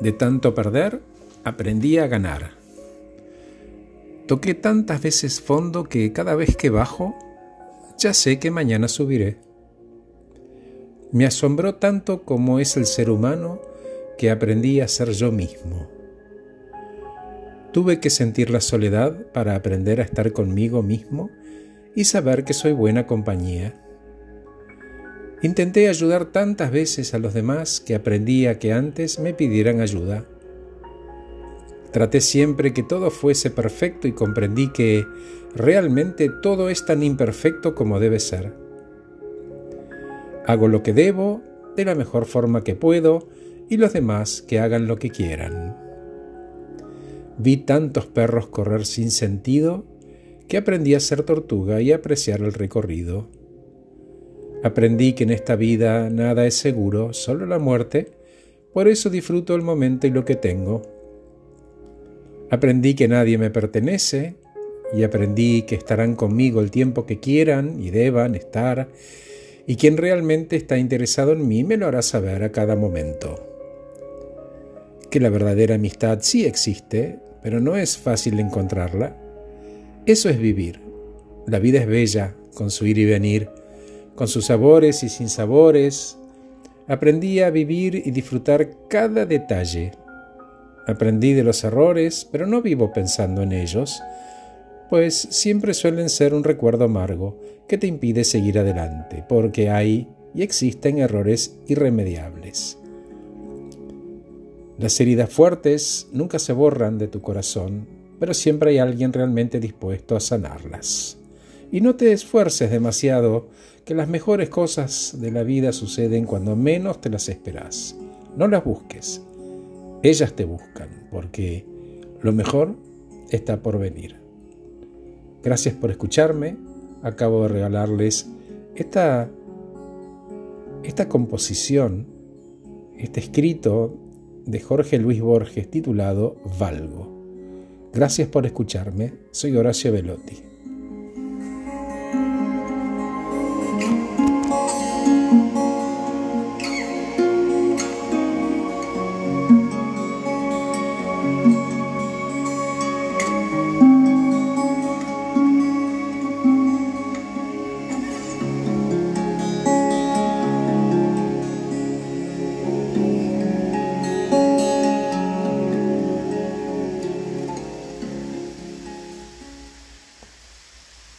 De tanto perder, aprendí a ganar. Toqué tantas veces fondo que cada vez que bajo, ya sé que mañana subiré. Me asombró tanto como es el ser humano que aprendí a ser yo mismo. Tuve que sentir la soledad para aprender a estar conmigo mismo y saber que soy buena compañía. Intenté ayudar tantas veces a los demás que aprendí a que antes me pidieran ayuda. Traté siempre que todo fuese perfecto y comprendí que realmente todo es tan imperfecto como debe ser. Hago lo que debo, de la mejor forma que puedo, y los demás que hagan lo que quieran. Vi tantos perros correr sin sentido que aprendí a ser tortuga y a apreciar el recorrido. Aprendí que en esta vida nada es seguro, solo la muerte, por eso disfruto el momento y lo que tengo. Aprendí que nadie me pertenece y aprendí que estarán conmigo el tiempo que quieran y deban estar, y quien realmente está interesado en mí me lo hará saber a cada momento. Que la verdadera amistad sí existe, pero no es fácil encontrarla. Eso es vivir. La vida es bella, con su ir y venir, con sus sabores y sinsabores, aprendí a vivir y disfrutar cada detalle. Aprendí de los errores, pero no vivo pensando en ellos, pues siempre suelen ser un recuerdo amargo que te impide seguir adelante, porque hay y existen errores irremediables. Las heridas fuertes nunca se borran de tu corazón, pero siempre hay alguien realmente dispuesto a sanarlas. Y no te esfuerces demasiado, que las mejores cosas de la vida suceden cuando menos te las esperas. No las busques, ellas te buscan, porque lo mejor está por venir. Gracias por escucharme. Acabo de regalarles esta, esta composición, este escrito de Jorge Luis Borges titulado Valgo. Gracias por escucharme. Soy Horacio Velotti.